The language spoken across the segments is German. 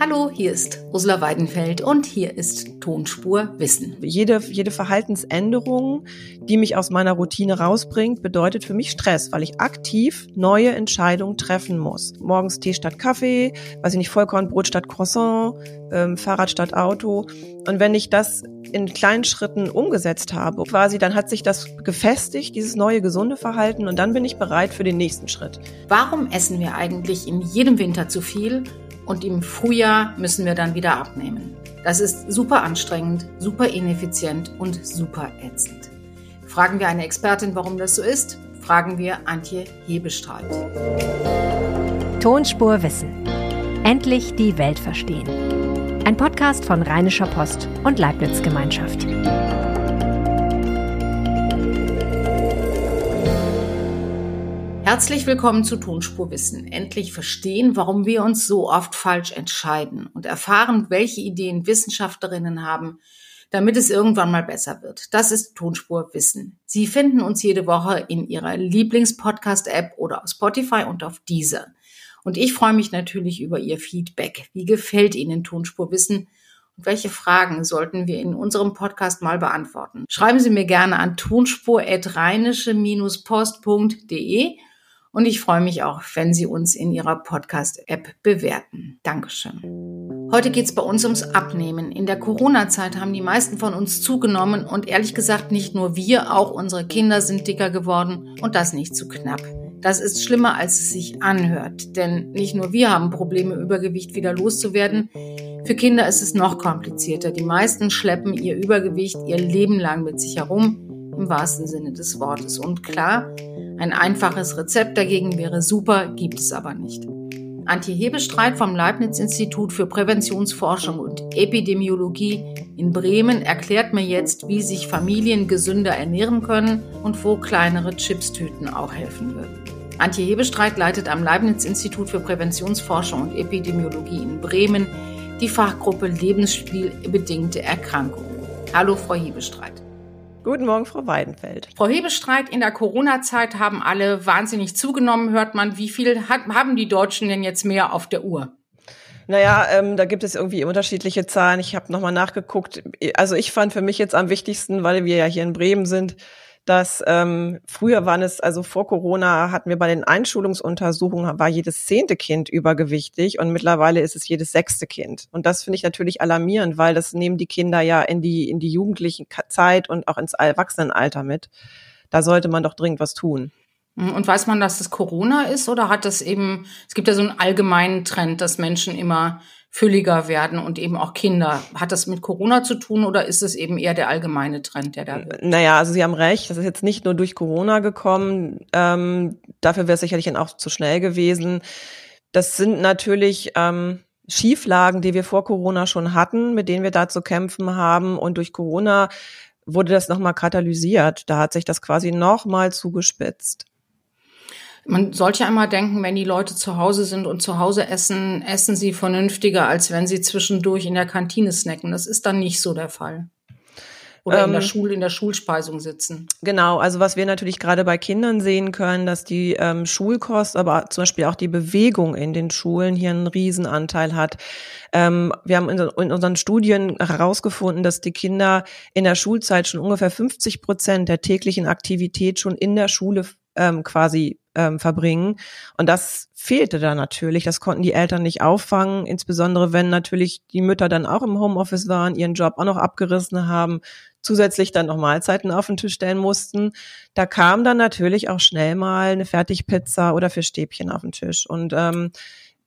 Hallo, hier ist Ursula Weidenfeld und hier ist Tonspur Wissen. Jede, jede Verhaltensänderung, die mich aus meiner Routine rausbringt, bedeutet für mich Stress, weil ich aktiv neue Entscheidungen treffen muss. Morgens Tee statt Kaffee, weiß ich nicht, Vollkornbrot statt Croissant, ähm, Fahrrad statt Auto. Und wenn ich das in kleinen Schritten umgesetzt habe, quasi, dann hat sich das gefestigt, dieses neue gesunde Verhalten, und dann bin ich bereit für den nächsten Schritt. Warum essen wir eigentlich in jedem Winter zu viel und im Frühjahr müssen wir dann wieder abnehmen. Das ist super anstrengend, super ineffizient und super ätzend. Fragen wir eine Expertin, warum das so ist? Fragen wir Antje Hebestreit. Tonspur Wissen. Endlich die Welt verstehen. Ein Podcast von Rheinischer Post und Leibniz Gemeinschaft. Herzlich willkommen zu Tonspurwissen. Endlich verstehen, warum wir uns so oft falsch entscheiden und erfahren, welche Ideen Wissenschaftlerinnen haben, damit es irgendwann mal besser wird. Das ist Tonspurwissen. Sie finden uns jede Woche in Ihrer Lieblingspodcast-App oder auf Spotify und auf dieser. Und ich freue mich natürlich über Ihr Feedback. Wie gefällt Ihnen Tonspurwissen? Und welche Fragen sollten wir in unserem Podcast mal beantworten? Schreiben Sie mir gerne an tonspur-post.de und ich freue mich auch, wenn Sie uns in Ihrer Podcast-App bewerten. Dankeschön. Heute geht es bei uns ums Abnehmen. In der Corona-Zeit haben die meisten von uns zugenommen und ehrlich gesagt nicht nur wir, auch unsere Kinder sind dicker geworden und das nicht zu knapp. Das ist schlimmer, als es sich anhört, denn nicht nur wir haben Probleme, Übergewicht wieder loszuwerden. Für Kinder ist es noch komplizierter. Die meisten schleppen ihr Übergewicht ihr Leben lang mit sich herum, im wahrsten Sinne des Wortes. Und klar, ein einfaches Rezept dagegen wäre super, gibt es aber nicht. Antje Hebestreit vom Leibniz-Institut für Präventionsforschung und Epidemiologie in Bremen erklärt mir jetzt, wie sich Familien gesünder ernähren können und wo kleinere Chipstüten auch helfen würden. Antje Hebestreit leitet am Leibniz-Institut für Präventionsforschung und Epidemiologie in Bremen die Fachgruppe Lebensspielbedingte Erkrankungen. Hallo, Frau Hebestreit. Guten Morgen, Frau Weidenfeld. Frau Hebestreit, in der Corona-Zeit haben alle wahnsinnig zugenommen. Hört man, wie viel haben die Deutschen denn jetzt mehr auf der Uhr? Naja, ähm, da gibt es irgendwie unterschiedliche Zahlen. Ich habe nochmal nachgeguckt. Also ich fand für mich jetzt am wichtigsten, weil wir ja hier in Bremen sind, dass ähm, früher waren es, also vor Corona hatten wir bei den Einschulungsuntersuchungen, war jedes zehnte Kind übergewichtig und mittlerweile ist es jedes sechste Kind. Und das finde ich natürlich alarmierend, weil das nehmen die Kinder ja in die, in die jugendlichen Zeit und auch ins Erwachsenenalter mit. Da sollte man doch dringend was tun. Und weiß man, dass das Corona ist oder hat das eben, es gibt ja so einen allgemeinen Trend, dass Menschen immer fülliger werden und eben auch Kinder. Hat das mit Corona zu tun oder ist es eben eher der allgemeine Trend, der da wird? Naja, also Sie haben recht, das ist jetzt nicht nur durch Corona gekommen. Ähm, dafür wäre es sicherlich auch zu schnell gewesen. Das sind natürlich ähm, Schieflagen, die wir vor Corona schon hatten, mit denen wir da zu kämpfen haben. Und durch Corona wurde das nochmal katalysiert. Da hat sich das quasi nochmal zugespitzt. Man sollte ja einmal denken, wenn die Leute zu Hause sind und zu Hause essen, essen sie vernünftiger, als wenn sie zwischendurch in der Kantine snacken. Das ist dann nicht so der Fall. Oder ähm, in der ähm, Schule, in der Schulspeisung sitzen. Genau, also was wir natürlich gerade bei Kindern sehen können, dass die ähm, Schulkost, aber zum Beispiel auch die Bewegung in den Schulen hier einen Riesenanteil hat. Ähm, wir haben in, in unseren Studien herausgefunden, dass die Kinder in der Schulzeit schon ungefähr 50 Prozent der täglichen Aktivität schon in der Schule ähm, quasi ähm, verbringen. Und das fehlte da natürlich. Das konnten die Eltern nicht auffangen, insbesondere wenn natürlich die Mütter dann auch im Homeoffice waren, ihren Job auch noch abgerissen haben, zusätzlich dann noch Mahlzeiten auf den Tisch stellen mussten. Da kam dann natürlich auch schnell mal eine Fertigpizza oder Fischstäbchen auf den Tisch. Und ähm,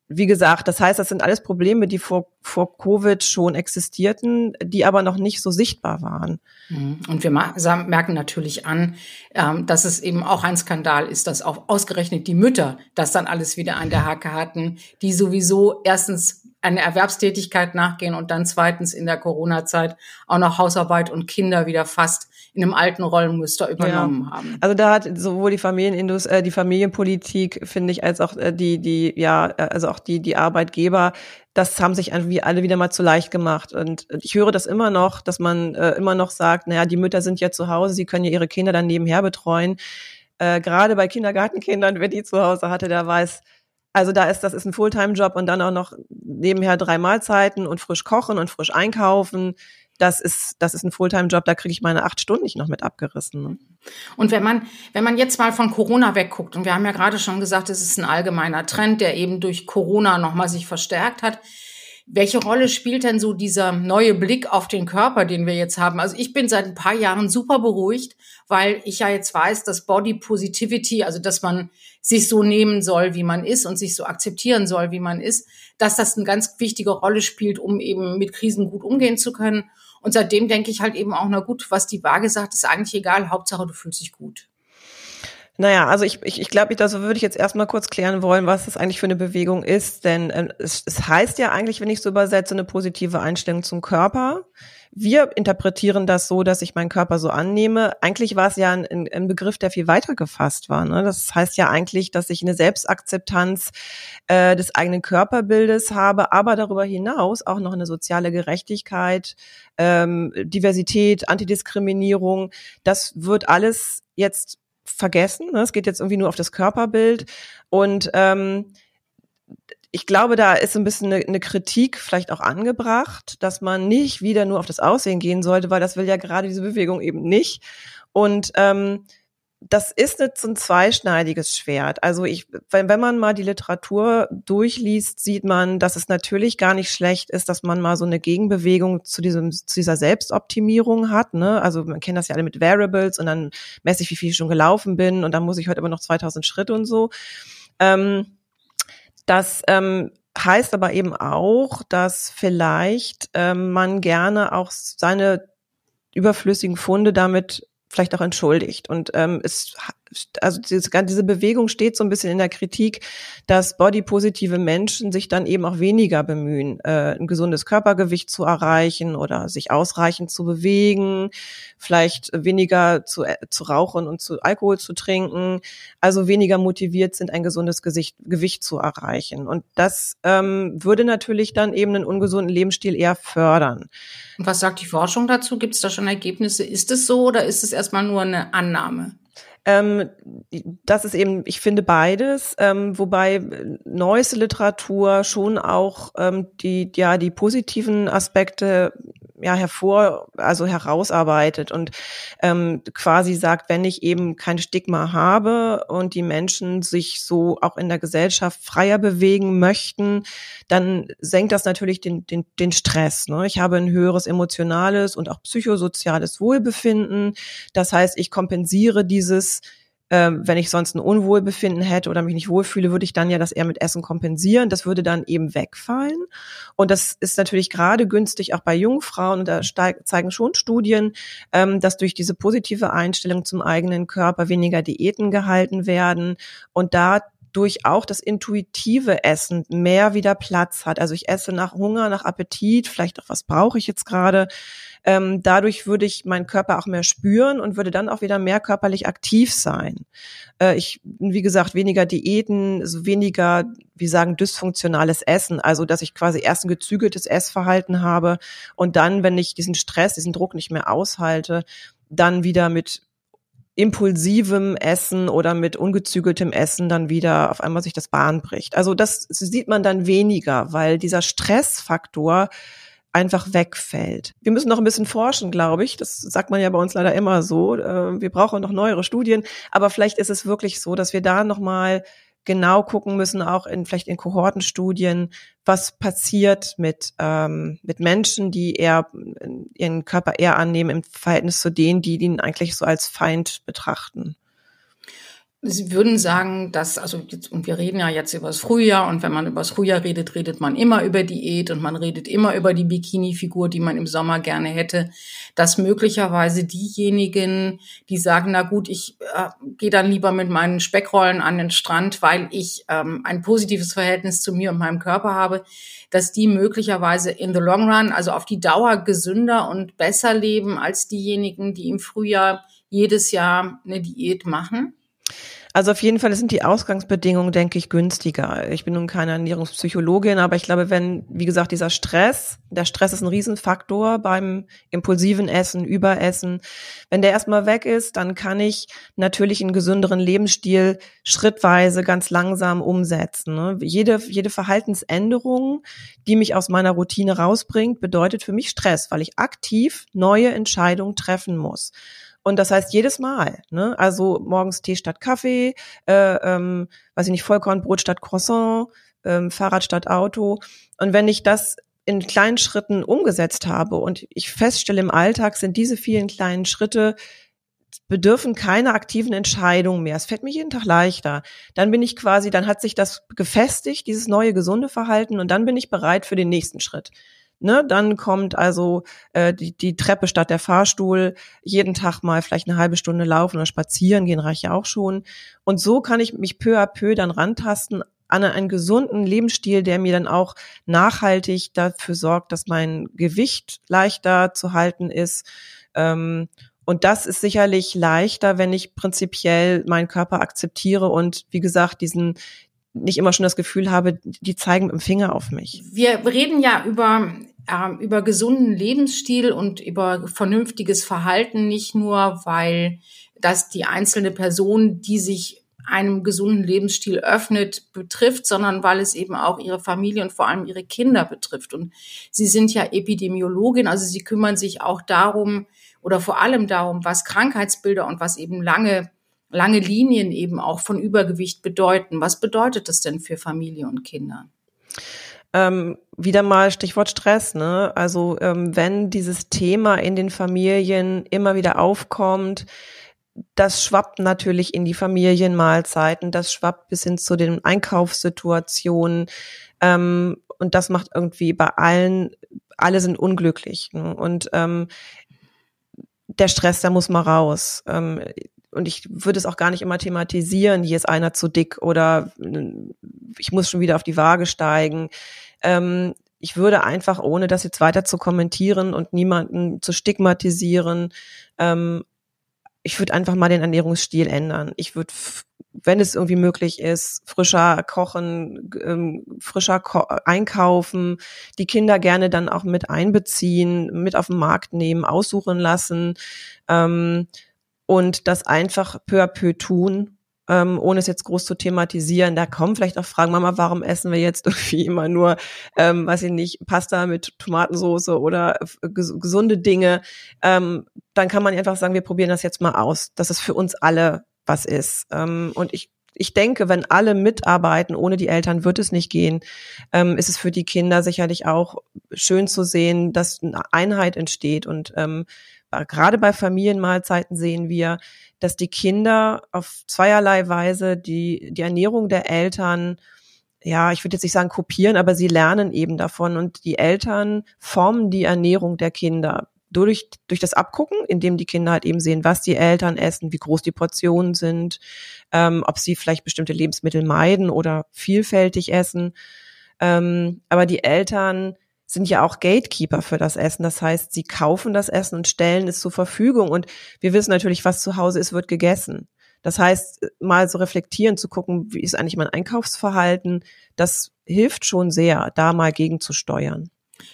wie gesagt, das heißt, das sind alles Probleme, die vor, vor Covid schon existierten, die aber noch nicht so sichtbar waren. Mhm. Und wir merken natürlich an, ähm, dass es eben auch ein Skandal ist, dass auch ausgerechnet die Mütter das dann alles wieder an der Hacke hatten, die sowieso erstens eine Erwerbstätigkeit nachgehen und dann zweitens in der Corona-Zeit auch noch Hausarbeit und Kinder wieder fast in einem alten Rollenmuster übernommen ja. haben. Also da hat sowohl die Familienindus äh, die Familienpolitik, finde ich, als auch äh, die, die, ja, äh, also auch die, die Arbeitgeber, das haben sich irgendwie alle wieder mal zu leicht gemacht. Und ich höre das immer noch, dass man äh, immer noch sagt, naja, die Mütter sind ja zu Hause, sie können ja ihre Kinder dann nebenher betreuen. Äh, gerade bei Kindergartenkindern, wer die zu Hause hatte, der weiß, Also da ist, das ist ein Fulltime-Job und dann auch noch nebenher drei Mahlzeiten und frisch kochen und frisch einkaufen. Das ist, das ist ein Fulltime-Job, da kriege ich meine acht Stunden nicht noch mit abgerissen. Ne? Und wenn man, wenn man jetzt mal von Corona wegguckt, und wir haben ja gerade schon gesagt, es ist ein allgemeiner Trend, der eben durch Corona nochmal sich verstärkt hat. Welche Rolle spielt denn so dieser neue Blick auf den Körper, den wir jetzt haben? Also ich bin seit ein paar Jahren super beruhigt, weil ich ja jetzt weiß, dass Body Positivity, also dass man sich so nehmen soll, wie man ist und sich so akzeptieren soll, wie man ist, dass das eine ganz wichtige Rolle spielt, um eben mit Krisen gut umgehen zu können. Und seitdem denke ich halt eben auch, na gut, was die Waage sagt, ist eigentlich egal, Hauptsache du fühlst dich gut. Naja, also ich, ich, ich glaube, das würde ich jetzt erstmal kurz klären wollen, was das eigentlich für eine Bewegung ist. Denn äh, es, es heißt ja eigentlich, wenn ich so übersetze, eine positive Einstellung zum Körper. Wir interpretieren das so, dass ich meinen Körper so annehme. Eigentlich war es ja ein, ein Begriff, der viel weiter gefasst war. Ne? Das heißt ja eigentlich, dass ich eine Selbstakzeptanz äh, des eigenen Körperbildes habe, aber darüber hinaus auch noch eine soziale Gerechtigkeit, ähm, Diversität, Antidiskriminierung. Das wird alles jetzt vergessen. Ne? Es geht jetzt irgendwie nur auf das Körperbild. Und ähm, ich glaube, da ist ein bisschen eine, eine Kritik vielleicht auch angebracht, dass man nicht wieder nur auf das Aussehen gehen sollte, weil das will ja gerade diese Bewegung eben nicht. Und ähm, das ist jetzt so ein zweischneidiges Schwert. Also ich, wenn, wenn man mal die Literatur durchliest, sieht man, dass es natürlich gar nicht schlecht ist, dass man mal so eine Gegenbewegung zu diesem, zu dieser Selbstoptimierung hat. Ne? Also man kennt das ja alle mit Variables und dann messe ich, wie viel ich schon gelaufen bin und dann muss ich heute immer noch 2000 Schritte und so. Ähm, das ähm, heißt aber eben auch, dass vielleicht ähm, man gerne auch seine überflüssigen Funde damit vielleicht auch entschuldigt. Und ähm, es also diese, Bewegung steht so ein bisschen in der Kritik, dass bodypositive Menschen sich dann eben auch weniger bemühen, äh, ein gesundes Körpergewicht zu erreichen oder sich ausreichend zu bewegen, vielleicht weniger zu, äh, zu rauchen und zu Alkohol zu trinken, also weniger motiviert sind, ein gesundes Gesicht, Gewicht zu erreichen. Und das ähm, würde natürlich dann eben einen ungesunden Lebensstil eher fördern. Und was sagt die Forschung dazu? Gibt es da schon Ergebnisse? Ist es so oder ist es erstmal nur eine Annahme? Ähm, das ist eben, ich finde beides, ähm, wobei neueste Literatur schon auch ähm, die, ja, die positiven Aspekte ja hervor, also herausarbeitet und ähm, quasi sagt, wenn ich eben kein Stigma habe und die Menschen sich so auch in der Gesellschaft freier bewegen möchten, dann senkt das natürlich den, den, den Stress. Ne? Ich habe ein höheres emotionales und auch psychosoziales Wohlbefinden. Das heißt, ich kompensiere dieses ähm, wenn ich sonst ein Unwohlbefinden hätte oder mich nicht wohlfühle, würde ich dann ja das eher mit Essen kompensieren. Das würde dann eben wegfallen. Und das ist natürlich gerade günstig auch bei Jungfrauen. Und da zeigen schon Studien, ähm, dass durch diese positive Einstellung zum eigenen Körper weniger Diäten gehalten werden und da durch auch das intuitive Essen mehr wieder Platz hat. Also ich esse nach Hunger, nach Appetit, vielleicht auch was brauche ich jetzt gerade. Ähm, dadurch würde ich meinen Körper auch mehr spüren und würde dann auch wieder mehr körperlich aktiv sein. Äh, ich, wie gesagt, weniger Diäten, also weniger, wie sagen, dysfunktionales Essen. Also dass ich quasi erst ein gezügeltes Essverhalten habe und dann, wenn ich diesen Stress, diesen Druck nicht mehr aushalte, dann wieder mit impulsivem Essen oder mit ungezügeltem Essen dann wieder auf einmal sich das Bahn bricht. Also das sieht man dann weniger, weil dieser Stressfaktor einfach wegfällt. Wir müssen noch ein bisschen forschen, glaube ich. Das sagt man ja bei uns leider immer so. Äh, wir brauchen noch neuere Studien, aber vielleicht ist es wirklich so, dass wir da noch mal genau gucken müssen, auch in vielleicht in Kohortenstudien, was passiert mit ähm, mit Menschen, die eher ihren Körper eher annehmen im Verhältnis zu denen, die ihn eigentlich so als Feind betrachten. Sie würden sagen, dass, also jetzt, und wir reden ja jetzt über das Frühjahr und wenn man über das Frühjahr redet, redet man immer über Diät und man redet immer über die Bikini-Figur, die man im Sommer gerne hätte, dass möglicherweise diejenigen, die sagen, na gut, ich äh, gehe dann lieber mit meinen Speckrollen an den Strand, weil ich ähm, ein positives Verhältnis zu mir und meinem Körper habe, dass die möglicherweise in the long run, also auf die Dauer gesünder und besser leben als diejenigen, die im Frühjahr jedes Jahr eine Diät machen? Also auf jeden Fall sind die Ausgangsbedingungen, denke ich, günstiger. Ich bin nun keine Ernährungspsychologin, aber ich glaube, wenn, wie gesagt, dieser Stress, der Stress ist ein Riesenfaktor beim impulsiven Essen, Überessen. Wenn der erstmal weg ist, dann kann ich natürlich einen gesünderen Lebensstil schrittweise ganz langsam umsetzen. Ne? Jede, jede Verhaltensänderung, die mich aus meiner Routine rausbringt, bedeutet für mich Stress, weil ich aktiv neue Entscheidungen treffen muss. Und das heißt jedes Mal, ne? Also morgens Tee statt Kaffee, äh, ähm, weiß ich nicht, Vollkornbrot statt Croissant, ähm, Fahrrad statt Auto. Und wenn ich das in kleinen Schritten umgesetzt habe und ich feststelle im Alltag sind diese vielen kleinen Schritte bedürfen keine aktiven Entscheidungen mehr. Es fällt mir jeden Tag leichter. Dann bin ich quasi, dann hat sich das gefestigt, dieses neue gesunde Verhalten und dann bin ich bereit für den nächsten Schritt. Ne, dann kommt also äh, die, die Treppe statt der Fahrstuhl, jeden Tag mal vielleicht eine halbe Stunde laufen oder spazieren gehen reicht ja auch schon. Und so kann ich mich peu à peu dann rantasten an einen gesunden Lebensstil, der mir dann auch nachhaltig dafür sorgt, dass mein Gewicht leichter zu halten ist. Ähm, und das ist sicherlich leichter, wenn ich prinzipiell meinen Körper akzeptiere und wie gesagt, diesen, nicht immer schon das Gefühl habe, die zeigen mit dem Finger auf mich. Wir reden ja über äh, über gesunden Lebensstil und über vernünftiges Verhalten nicht nur, weil das die einzelne Person, die sich einem gesunden Lebensstil öffnet, betrifft, sondern weil es eben auch ihre Familie und vor allem ihre Kinder betrifft. Und Sie sind ja Epidemiologin, also Sie kümmern sich auch darum oder vor allem darum, was Krankheitsbilder und was eben lange lange Linien eben auch von Übergewicht bedeuten. Was bedeutet das denn für Familie und Kinder? Ähm, wieder mal Stichwort Stress, ne? Also ähm, wenn dieses Thema in den Familien immer wieder aufkommt, das schwappt natürlich in die Familienmahlzeiten, das schwappt bis hin zu den Einkaufssituationen ähm, und das macht irgendwie bei allen, alle sind unglücklich. Ne? Und ähm, der Stress, der muss mal raus. Ähm, und ich würde es auch gar nicht immer thematisieren, hier ist einer zu dick oder äh, ich muss schon wieder auf die Waage steigen. Ähm, ich würde einfach, ohne das jetzt weiter zu kommentieren und niemanden zu stigmatisieren, ähm, ich würde einfach mal den Ernährungsstil ändern. Ich würde, wenn es irgendwie möglich ist, frischer kochen, ähm, frischer ko einkaufen, die Kinder gerne dann auch mit einbeziehen, mit auf den Markt nehmen, aussuchen lassen. Ähm, und das einfach peu à peu tun, ähm, ohne es jetzt groß zu thematisieren. Da kommen vielleicht auch Fragen, Mama, warum essen wir jetzt irgendwie immer nur, ähm, weiß ich nicht, Pasta mit Tomatensauce oder äh, ges gesunde Dinge. Ähm, dann kann man einfach sagen, wir probieren das jetzt mal aus, dass es für uns alle was ist. Ähm, und ich ich denke, wenn alle mitarbeiten, ohne die Eltern wird es nicht gehen, ähm, ist es für die Kinder sicherlich auch schön zu sehen, dass eine Einheit entsteht und ähm, gerade bei Familienmahlzeiten sehen wir, dass die Kinder auf zweierlei Weise die, die Ernährung der Eltern ja, ich würde jetzt nicht sagen kopieren, aber sie lernen eben davon und die Eltern formen die Ernährung der Kinder durch, durch das Abgucken, indem die Kinder halt eben sehen, was die Eltern essen, wie groß die Portionen sind, ähm, ob sie vielleicht bestimmte Lebensmittel meiden oder vielfältig essen. Ähm, aber die Eltern sind ja auch Gatekeeper für das Essen. Das heißt, sie kaufen das Essen und stellen es zur Verfügung. Und wir wissen natürlich, was zu Hause ist, wird gegessen. Das heißt, mal so reflektieren, zu gucken, wie ist eigentlich mein Einkaufsverhalten, das hilft schon sehr, da mal gegenzusteuern.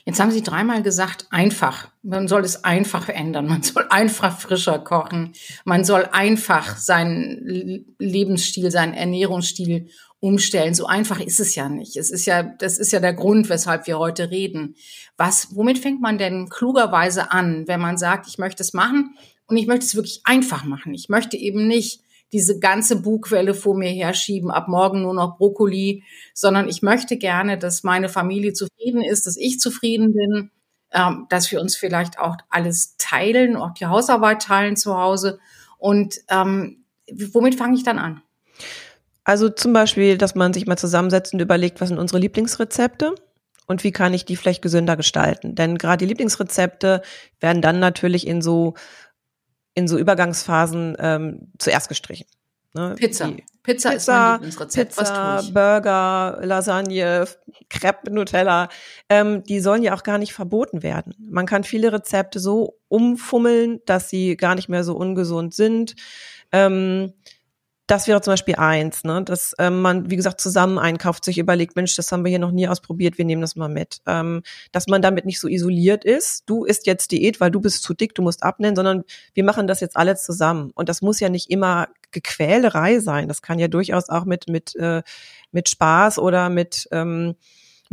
Jetzt haben Sie dreimal gesagt, einfach. Man soll es einfach ändern. Man soll einfach frischer kochen. Man soll einfach seinen Lebensstil, seinen Ernährungsstil umstellen. So einfach ist es ja nicht. Es ist ja, das ist ja der Grund, weshalb wir heute reden. Was, womit fängt man denn klugerweise an, wenn man sagt, ich möchte es machen und ich möchte es wirklich einfach machen? Ich möchte eben nicht diese ganze Bugwelle vor mir herschieben, ab morgen nur noch Brokkoli, sondern ich möchte gerne, dass meine Familie zufrieden ist, dass ich zufrieden bin, ähm, dass wir uns vielleicht auch alles teilen, auch die Hausarbeit teilen zu Hause. Und ähm, womit fange ich dann an? Also zum Beispiel, dass man sich mal zusammensetzt und überlegt, was sind unsere Lieblingsrezepte und wie kann ich die vielleicht gesünder gestalten. Denn gerade die Lieblingsrezepte werden dann natürlich in so in so Übergangsphasen ähm, zuerst gestrichen. Ne? Pizza. Die Pizza. Pizza ist mein Lieblingsrezept. Pizza, Burger, Lasagne, Crepe, Nutella, ähm, die sollen ja auch gar nicht verboten werden. Man kann viele Rezepte so umfummeln, dass sie gar nicht mehr so ungesund sind. Ähm, das wäre zum Beispiel eins, ne? dass ähm, man, wie gesagt, zusammen einkauft, sich überlegt, Mensch, das haben wir hier noch nie ausprobiert, wir nehmen das mal mit. Ähm, dass man damit nicht so isoliert ist, du isst jetzt Diät, weil du bist zu dick, du musst abnehmen, sondern wir machen das jetzt alle zusammen. Und das muss ja nicht immer Gequälerei sein. Das kann ja durchaus auch mit, mit, äh, mit Spaß oder mit ähm,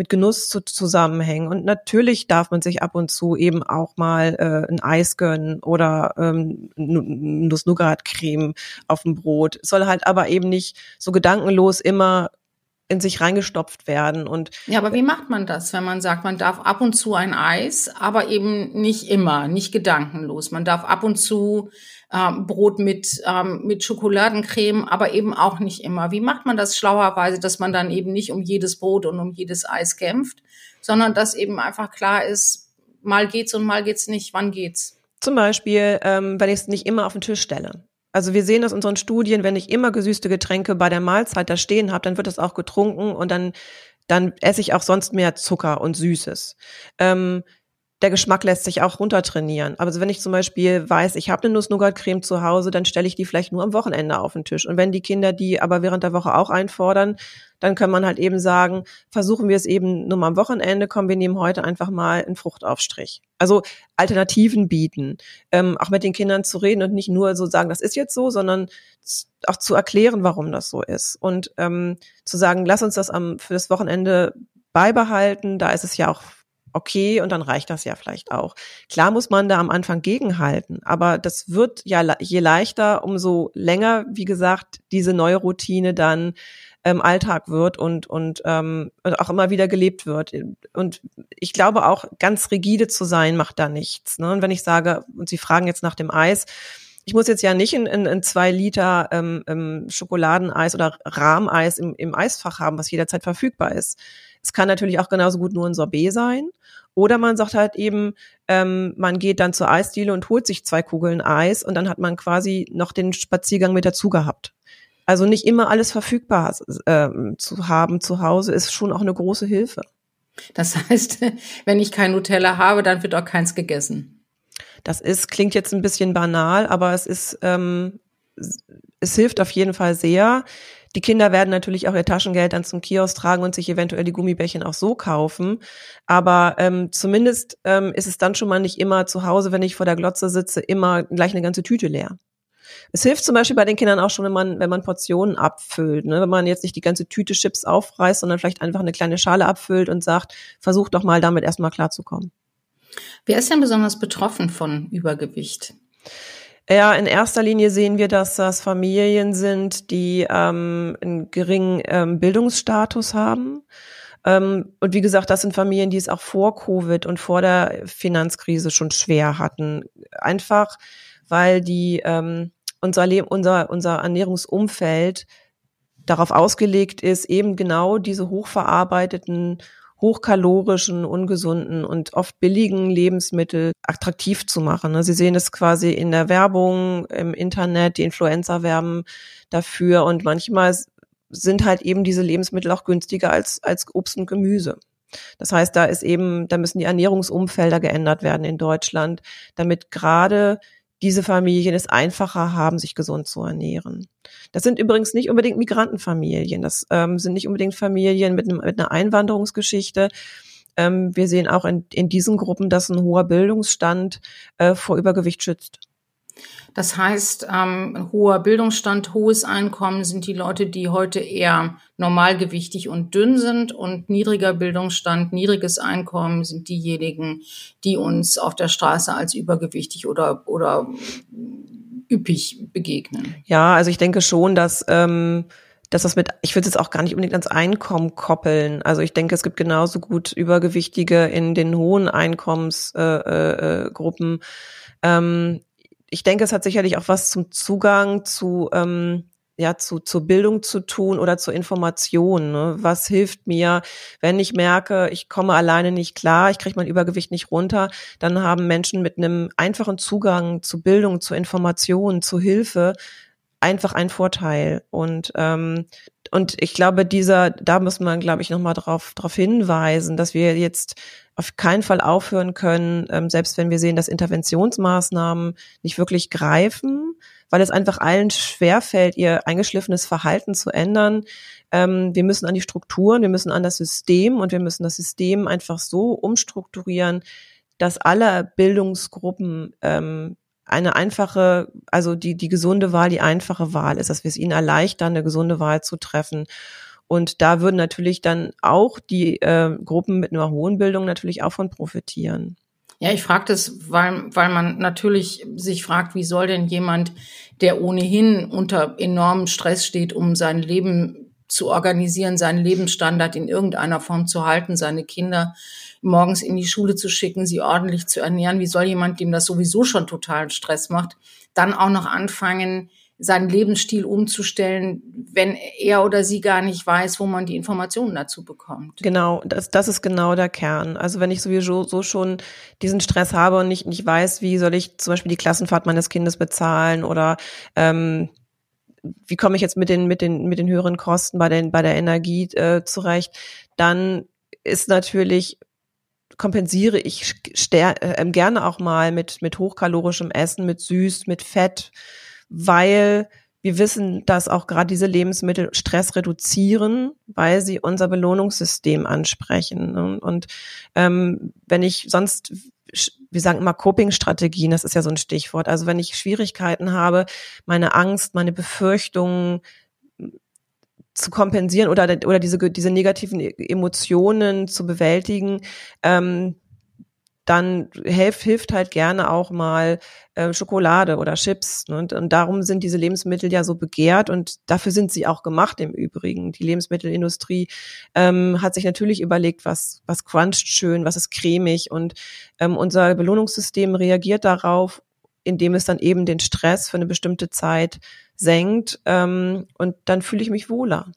mit Genuss zu, zusammenhängen. Und natürlich darf man sich ab und zu eben auch mal äh, ein Eis gönnen oder ähm, Nuss-Nougat-Creme auf dem Brot. soll halt aber eben nicht so gedankenlos immer in sich reingestopft werden und ja, aber wie macht man das, wenn man sagt, man darf ab und zu ein Eis, aber eben nicht immer, nicht gedankenlos. Man darf ab und zu ähm, Brot mit, ähm, mit Schokoladencreme, aber eben auch nicht immer. Wie macht man das schlauerweise, dass man dann eben nicht um jedes Brot und um jedes Eis kämpft, sondern dass eben einfach klar ist, mal geht's und mal geht's nicht, wann geht's? Zum Beispiel, ähm, wenn ich es nicht immer auf den Tisch stelle. Also wir sehen aus unseren Studien, wenn ich immer gesüßte Getränke bei der Mahlzeit da stehen habe, dann wird das auch getrunken und dann dann esse ich auch sonst mehr Zucker und Süßes. Ähm, der Geschmack lässt sich auch runtertrainieren. Aber also wenn ich zum Beispiel weiß, ich habe eine Nuss-Nougat-Creme zu Hause, dann stelle ich die vielleicht nur am Wochenende auf den Tisch. Und wenn die Kinder die aber während der Woche auch einfordern, dann kann man halt eben sagen, versuchen wir es eben nur mal am Wochenende, kommen wir nehmen heute einfach mal einen Fruchtaufstrich. Also Alternativen bieten, ähm, auch mit den Kindern zu reden und nicht nur so sagen, das ist jetzt so, sondern auch zu erklären, warum das so ist. Und ähm, zu sagen, lass uns das am, für das Wochenende beibehalten, da ist es ja auch okay und dann reicht das ja vielleicht auch. Klar muss man da am Anfang gegenhalten, aber das wird ja je leichter, umso länger, wie gesagt, diese neue Routine dann ähm, Alltag wird und, und, ähm, und auch immer wieder gelebt wird. Und ich glaube auch, ganz rigide zu sein, macht da nichts. Ne? Und wenn ich sage, und Sie fragen jetzt nach dem Eis, ich muss jetzt ja nicht in, in, in zwei Liter ähm, ähm, Schokoladeneis oder Rahmeis im, im Eisfach haben, was jederzeit verfügbar ist. Es kann natürlich auch genauso gut nur ein Sorbet sein. Oder man sagt halt eben, ähm, man geht dann zur Eisdiele und holt sich zwei Kugeln Eis und dann hat man quasi noch den Spaziergang mit dazu gehabt. Also nicht immer alles verfügbar äh, zu haben zu Hause ist schon auch eine große Hilfe. Das heißt, wenn ich kein Nutella habe, dann wird auch keins gegessen. Das ist, klingt jetzt ein bisschen banal, aber es ist, ähm, es hilft auf jeden Fall sehr. Die Kinder werden natürlich auch ihr Taschengeld dann zum Kiosk tragen und sich eventuell die Gummibärchen auch so kaufen. Aber ähm, zumindest ähm, ist es dann schon mal nicht immer zu Hause, wenn ich vor der Glotze sitze, immer gleich eine ganze Tüte leer. Es hilft zum Beispiel bei den Kindern auch schon, wenn man, wenn man Portionen abfüllt. Ne? Wenn man jetzt nicht die ganze Tüte Chips aufreißt, sondern vielleicht einfach eine kleine Schale abfüllt und sagt, versuch doch mal damit erstmal klarzukommen. Wer ist denn besonders betroffen von Übergewicht? Ja, in erster Linie sehen wir, dass das Familien sind, die ähm, einen geringen ähm, Bildungsstatus haben. Ähm, und wie gesagt, das sind Familien, die es auch vor Covid und vor der Finanzkrise schon schwer hatten. Einfach, weil die ähm, unser, Leben, unser, unser Ernährungsumfeld darauf ausgelegt ist, eben genau diese hochverarbeiteten hochkalorischen, ungesunden und oft billigen Lebensmittel attraktiv zu machen. Ne? Sie sehen es quasi in der Werbung, im Internet, die Influencer werben dafür und manchmal sind halt eben diese Lebensmittel auch günstiger als, als Obst und Gemüse. Das heißt, da ist eben, da müssen die Ernährungsumfelder geändert werden in Deutschland, damit gerade diese Familien es einfacher haben, sich gesund zu ernähren. Das sind übrigens nicht unbedingt Migrantenfamilien. Das ähm, sind nicht unbedingt Familien mit, einem, mit einer Einwanderungsgeschichte. Ähm, wir sehen auch in, in diesen Gruppen, dass ein hoher Bildungsstand äh, vor Übergewicht schützt. Das heißt, ähm, hoher Bildungsstand, hohes Einkommen sind die Leute, die heute eher normalgewichtig und dünn sind und niedriger Bildungsstand, niedriges Einkommen sind diejenigen, die uns auf der Straße als übergewichtig oder, oder üppig begegnen. Ja, also ich denke schon, dass ähm, dass das mit, ich würde es jetzt auch gar nicht unbedingt ans Einkommen koppeln. Also ich denke, es gibt genauso gut Übergewichtige in den hohen Einkommensgruppen. Äh, äh, ähm, ich denke, es hat sicherlich auch was zum Zugang zu, ähm, ja, zu, zur Bildung zu tun oder zur Information. Ne? Was hilft mir, wenn ich merke, ich komme alleine nicht klar, ich kriege mein Übergewicht nicht runter, dann haben Menschen mit einem einfachen Zugang zu Bildung, zu Information, zu Hilfe einfach einen Vorteil. Und ähm, und ich glaube, dieser, da muss man, glaube ich, nochmal drauf, drauf hinweisen, dass wir jetzt auf keinen Fall aufhören können, ähm, selbst wenn wir sehen, dass Interventionsmaßnahmen nicht wirklich greifen, weil es einfach allen schwerfällt, ihr eingeschliffenes Verhalten zu ändern. Ähm, wir müssen an die Strukturen, wir müssen an das System und wir müssen das System einfach so umstrukturieren, dass alle Bildungsgruppen ähm, eine einfache, also die, die gesunde Wahl, die einfache Wahl ist, dass wir es ihnen erleichtern, eine gesunde Wahl zu treffen. Und da würden natürlich dann auch die äh, Gruppen mit einer hohen Bildung natürlich auch von profitieren. Ja, ich frage das, weil, weil man natürlich sich fragt, wie soll denn jemand, der ohnehin unter enormem Stress steht, um sein Leben zu organisieren, seinen Lebensstandard in irgendeiner Form zu halten, seine Kinder morgens in die Schule zu schicken, sie ordentlich zu ernähren. Wie soll jemand, dem das sowieso schon totalen Stress macht, dann auch noch anfangen, seinen Lebensstil umzustellen, wenn er oder sie gar nicht weiß, wo man die Informationen dazu bekommt. Genau, das, das ist genau der Kern. Also wenn ich sowieso so schon diesen Stress habe und nicht, nicht weiß, wie soll ich zum Beispiel die Klassenfahrt meines Kindes bezahlen oder ähm, wie komme ich jetzt mit den, mit den, mit den höheren Kosten bei, den, bei der Energie äh, zurecht, dann ist natürlich kompensiere ich äh, gerne auch mal mit, mit hochkalorischem Essen, mit süß, mit Fett, weil wir wissen, dass auch gerade diese Lebensmittel Stress reduzieren, weil sie unser Belohnungssystem ansprechen. Ne? Und ähm, wenn ich sonst, wir sagen immer Coping-Strategien, das ist ja so ein Stichwort. Also wenn ich Schwierigkeiten habe, meine Angst, meine Befürchtungen zu kompensieren oder, oder diese, diese negativen Emotionen zu bewältigen, ähm, dann hilft, hilft halt gerne auch mal äh, Schokolade oder Chips. Ne? Und, und darum sind diese Lebensmittel ja so begehrt und dafür sind sie auch gemacht im Übrigen. Die Lebensmittelindustrie ähm, hat sich natürlich überlegt, was, was cruncht schön, was ist cremig und ähm, unser Belohnungssystem reagiert darauf, indem es dann eben den Stress für eine bestimmte Zeit senkt ähm, und dann fühle ich mich wohler.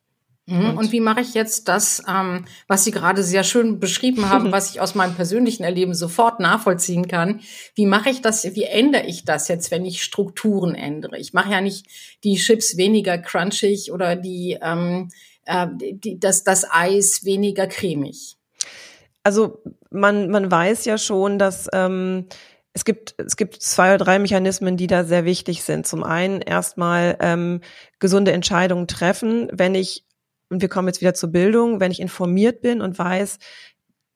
Mhm. Und, und, wie mache ich jetzt das, ähm, was Sie gerade sehr schön beschrieben haben, was ich aus meinem persönlichen Erleben sofort nachvollziehen kann? Wie mache ich das, wie ändere ich das jetzt, wenn ich Strukturen ändere? Ich mache ja nicht die Chips weniger crunchig oder die, ähm, äh, die, das, das Eis weniger cremig. Also man, man weiß ja schon, dass ähm, es gibt, es gibt zwei oder drei Mechanismen, die da sehr wichtig sind. Zum einen erstmal ähm, gesunde Entscheidungen treffen, wenn ich und wir kommen jetzt wieder zur Bildung, wenn ich informiert bin und weiß,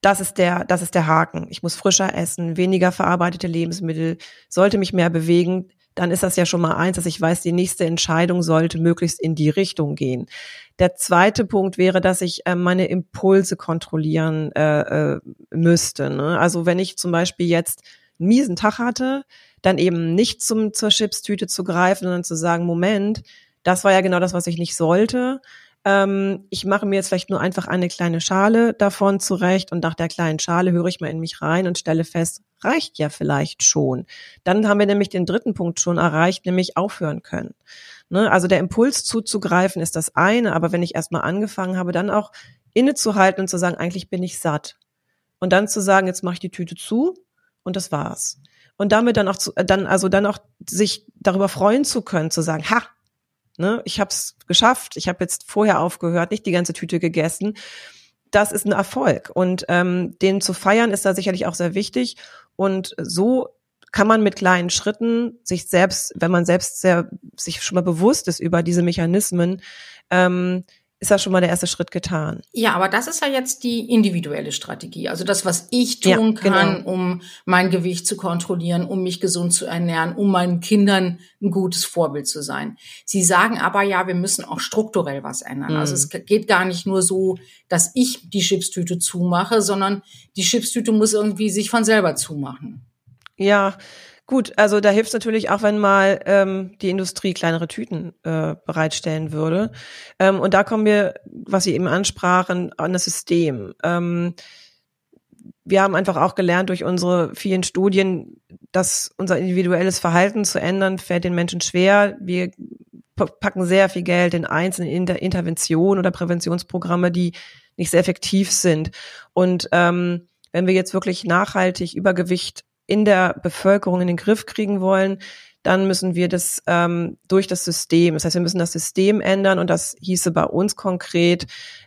das ist der, das ist der Haken. Ich muss frischer essen, weniger verarbeitete Lebensmittel, sollte mich mehr bewegen, dann ist das ja schon mal eins, dass ich weiß, die nächste Entscheidung sollte möglichst in die Richtung gehen. Der zweite Punkt wäre, dass ich äh, meine Impulse kontrollieren äh, äh, müsste. Ne? Also wenn ich zum Beispiel jetzt einen miesen Tag hatte, dann eben nicht zum, zur Chipstüte zu greifen, sondern zu sagen, Moment, das war ja genau das, was ich nicht sollte ähm, ich mache mir jetzt vielleicht nur einfach eine kleine Schale davon zurecht und nach der kleinen Schale höre ich mal in mich rein und stelle fest, reicht ja vielleicht schon. Dann haben wir nämlich den dritten Punkt schon erreicht, nämlich aufhören können. Ne? Also der Impuls zuzugreifen ist das eine, aber wenn ich erstmal angefangen habe, dann auch innezuhalten und zu sagen, eigentlich bin ich satt. Und dann zu sagen, jetzt mache ich die Tüte zu und das war's. Und damit dann auch zu, dann also dann auch sich darüber freuen zu können, zu sagen, ha, Ne? Ich habe es geschafft. Ich habe jetzt vorher aufgehört, nicht die ganze Tüte gegessen. Das ist ein Erfolg. Und ähm, den zu feiern ist da sicherlich auch sehr wichtig. Und so kann man mit kleinen Schritten sich selbst, wenn man selbst sehr, sich schon mal bewusst ist über diese Mechanismen, ähm, ist da schon mal der erste Schritt getan. Ja, aber das ist ja jetzt die individuelle Strategie. Also das, was ich tun ja, kann, genau. um mein Gewicht zu kontrollieren, um mich gesund zu ernähren, um meinen Kindern ein gutes Vorbild zu sein. Sie sagen aber ja, wir müssen auch strukturell was ändern. Also mhm. Also es geht gar nicht nur so, dass ich die Chipstüte zumache, sondern die Chipstüte muss irgendwie sich von selber zumachen. Ja, Gut, also da hilft es natürlich auch, wenn mal ähm, die Industrie kleinere Tüten äh, bereitstellen würde. Ähm, und da kommen wir, was Sie eben ansprachen, an das System. Ähm, wir haben einfach auch gelernt durch unsere vielen Studien, dass unser individuelles Verhalten zu ändern, fällt den Menschen schwer. Wir packen sehr viel Geld in einzelne Inter Interventionen oder Präventionsprogramme, die nicht sehr effektiv sind. Und ähm, wenn wir jetzt wirklich nachhaltig Übergewicht in der Bevölkerung in den Griff kriegen wollen, dann müssen wir das ähm, durch das System. Das heißt, wir müssen das System ändern und das hieße bei uns konkret,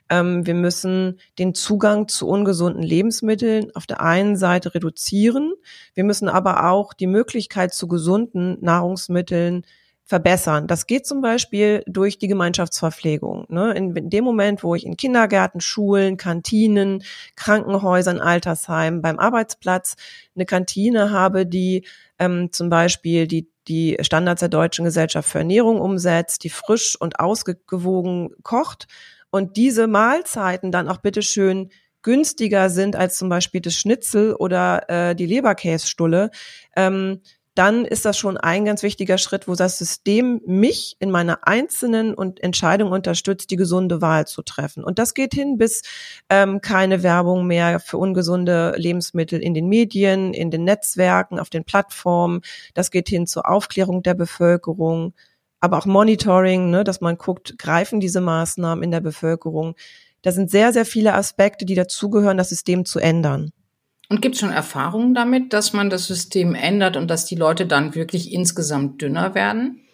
ähm, wir müssen den Zugang zu ungesunden Lebensmitteln auf der einen Seite reduzieren. Wir müssen aber auch die Möglichkeit zu gesunden Nahrungsmitteln verbessern. Das geht zum Beispiel durch die Gemeinschaftsverpflegung. Ne? In, in, dem Moment, wo ich in Kindergärten, Schulen, Kantinen, Krankenhäusern, Altersheimen, beim Arbeitsplatz eine Kantine habe, die ähm, zum Beispiel die die Standards der Deutschen Gesellschaft für Ernährung umsetzt, die frisch und ausgewogen kocht und diese Mahlzeiten dann auch bitteschön günstiger sind als zum Beispiel das Schnitzel oder äh, die Leberkässtulle, ähm, dann ist das schon ein ganz wichtiger Schritt, wo das System mich in meiner einzelnen und Entscheidung unterstützt, die gesunde Wahl zu treffen. Und das geht hin bis ähm, keine Werbung mehr für ungesunde Lebensmittel in den Medien, in den Netzwerken, auf den Plattformen. Das geht hin zur Aufklärung der Bevölkerung, aber auch Monitoring, ne, dass man guckt, greifen diese Maßnahmen in der Bevölkerung. Da sind sehr, sehr viele Aspekte, die dazugehören, das System zu ändern. Und gibt es schon Erfahrungen damit, dass man das System ändert und dass die Leute dann wirklich insgesamt dünner werden?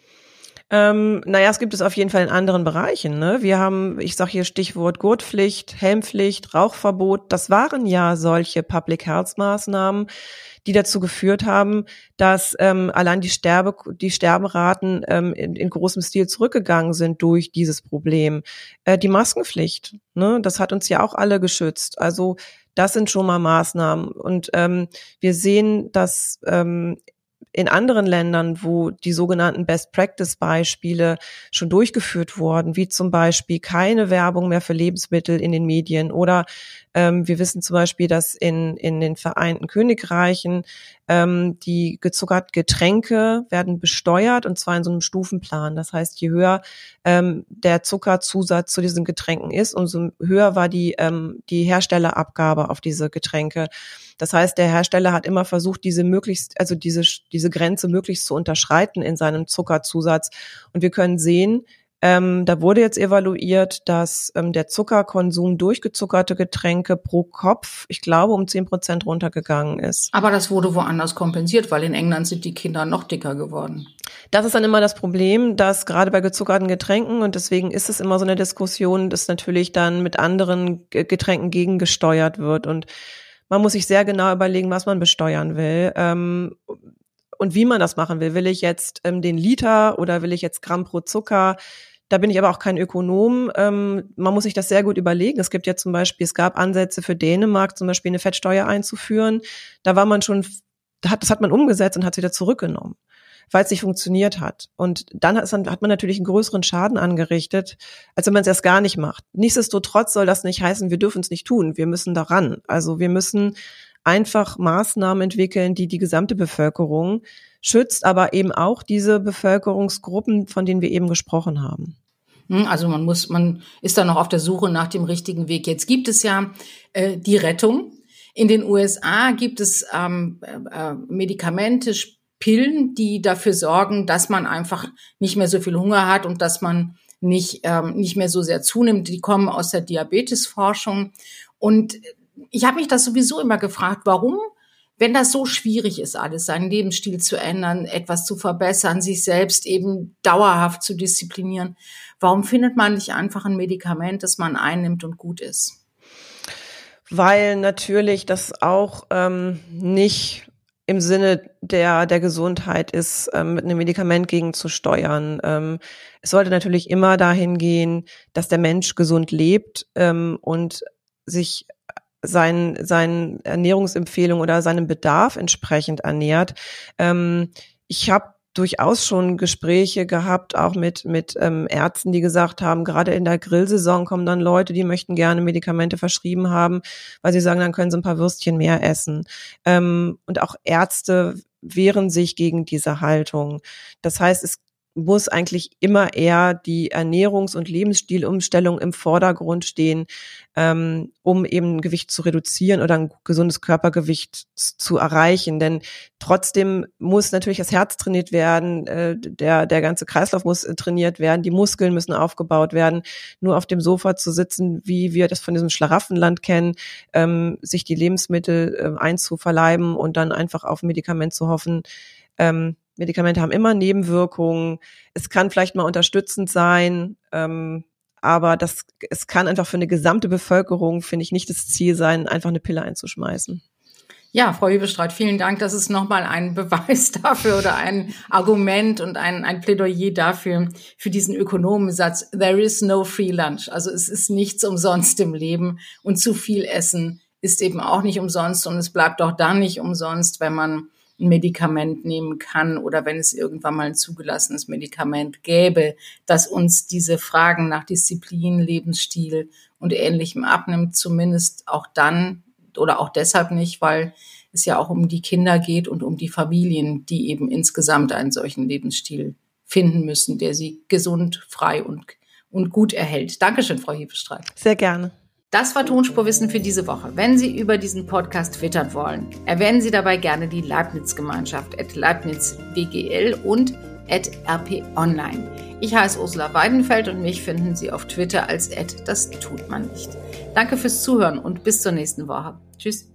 Ähm, naja, es gibt es auf jeden Fall in anderen Bereichen. Ne? Wir haben, ich sage hier Stichwort Gurtpflicht, Helmpflicht, Rauchverbot. Das waren ja solche Public Health Maßnahmen, die dazu geführt haben, dass ähm, allein die Sterbe, die Sterberaten ähm, in, in großem Stil zurückgegangen sind durch dieses Problem. Äh, die Maskenpflicht, ne, das hat uns ja auch alle geschützt. Also das sind schon mal Maßnahmen. Und ähm, wir sehen, dass ähm, in anderen Ländern, wo die sogenannten Best-Practice-Beispiele schon durchgeführt wurden, wie zum Beispiel keine Werbung mehr für Lebensmittel in den Medien oder ähm, wir wissen zum Beispiel, dass in, in den Vereinten Königreichen ähm, die gezuckerten Getränke werden besteuert und zwar in so einem Stufenplan. Das heißt, je höher ähm, der Zuckerzusatz zu diesen Getränken ist, umso höher war die, ähm, die Herstellerabgabe auf diese Getränke. Das heißt, der Hersteller hat immer versucht, diese möglichst, also diese, diese Grenze möglichst zu unterschreiten in seinem Zuckerzusatz. Und wir können sehen, ähm, da wurde jetzt evaluiert, dass ähm, der Zuckerkonsum durch gezuckerte Getränke pro Kopf, ich glaube, um zehn Prozent runtergegangen ist. Aber das wurde woanders kompensiert, weil in England sind die Kinder noch dicker geworden. Das ist dann immer das Problem, dass gerade bei gezuckerten Getränken, und deswegen ist es immer so eine Diskussion, dass natürlich dann mit anderen Getränken gegengesteuert wird. Und man muss sich sehr genau überlegen, was man besteuern will. Ähm, und wie man das machen will. Will ich jetzt ähm, den Liter oder will ich jetzt Gramm pro Zucker? Da bin ich aber auch kein Ökonom. Ähm, man muss sich das sehr gut überlegen. Es gibt ja zum Beispiel, es gab Ansätze für Dänemark, zum Beispiel eine Fettsteuer einzuführen. Da war man schon, das hat man umgesetzt und hat wieder zurückgenommen, weil es nicht funktioniert hat. Und dann hat, hat man natürlich einen größeren Schaden angerichtet, als wenn man es erst gar nicht macht. Nichtsdestotrotz soll das nicht heißen, wir dürfen es nicht tun. Wir müssen daran. Also wir müssen einfach Maßnahmen entwickeln, die die gesamte Bevölkerung schützt, aber eben auch diese Bevölkerungsgruppen, von denen wir eben gesprochen haben. Hm, also man muss, man ist da noch auf der Suche nach dem richtigen Weg. Jetzt gibt es ja äh, die Rettung. In den USA gibt es ähm, äh, Medikamente, Pillen, die dafür sorgen, dass man einfach nicht mehr so viel Hunger hat und dass man nicht, ähm, nicht mehr so sehr zunimmt. Die kommen aus der Diabetesforschung. Und ich habe mich das sowieso immer gefragt, warum, wenn das so schwierig ist, alles, seinen Lebensstil zu ändern, etwas zu verbessern, sich selbst eben dauerhaft zu disziplinieren, warum findet man nicht einfach ein Medikament, das man einnimmt und gut ist? Weil natürlich das auch ähm, nicht im Sinne der, der Gesundheit ist, ähm, mit einem Medikament gegenzusteuern. Ähm, es sollte natürlich immer dahin gehen, dass der Mensch gesund lebt ähm, und sich sein, seinen Ernährungsempfehlungen oder seinem Bedarf entsprechend ernährt. Ähm, ich habe durchaus schon Gespräche gehabt, auch mit, mit ähm, Ärzten, die gesagt haben, gerade in der Grillsaison kommen dann Leute, die möchten gerne Medikamente verschrieben haben, weil sie sagen, dann können sie ein paar Würstchen mehr essen. Ähm, und auch Ärzte wehren sich gegen diese Haltung. Das heißt, es muss eigentlich immer eher die Ernährungs- und Lebensstilumstellung im Vordergrund stehen, ähm, um eben Gewicht zu reduzieren oder ein gesundes Körpergewicht zu erreichen. Denn trotzdem muss natürlich das Herz trainiert werden, äh, der, der ganze Kreislauf muss trainiert werden, die Muskeln müssen aufgebaut werden. Nur auf dem Sofa zu sitzen, wie wir das von diesem Schlaraffenland kennen, ähm, sich die Lebensmittel äh, einzuverleiben und dann einfach auf Medikament zu hoffen, ähm, Medikamente haben immer Nebenwirkungen. Es kann vielleicht mal unterstützend sein, ähm, aber das, es kann einfach für eine gesamte Bevölkerung, finde ich, nicht das Ziel sein, einfach eine Pille einzuschmeißen. Ja, Frau Hebestreit, vielen Dank. Das ist nochmal ein Beweis dafür oder ein Argument und ein, ein Plädoyer dafür, für diesen Ökonomensatz, there is no free lunch. Also es ist nichts umsonst im Leben und zu viel Essen ist eben auch nicht umsonst und es bleibt auch dann nicht umsonst, wenn man ein Medikament nehmen kann oder wenn es irgendwann mal ein zugelassenes Medikament gäbe, das uns diese Fragen nach Disziplin, Lebensstil und ähnlichem abnimmt, zumindest auch dann oder auch deshalb nicht, weil es ja auch um die Kinder geht und um die Familien, die eben insgesamt einen solchen Lebensstil finden müssen, der sie gesund, frei und, und gut erhält. Dankeschön, Frau Hebestreit. Sehr gerne. Das war Tonspurwissen für diese Woche. Wenn Sie über diesen Podcast twittern wollen, erwähnen Sie dabei gerne die Leibniz-Gemeinschaft at Leibniz WGL und at RP Online. Ich heiße Ursula Weidenfeld und mich finden Sie auf Twitter als at das tut man nicht. Danke fürs Zuhören und bis zur nächsten Woche. Tschüss.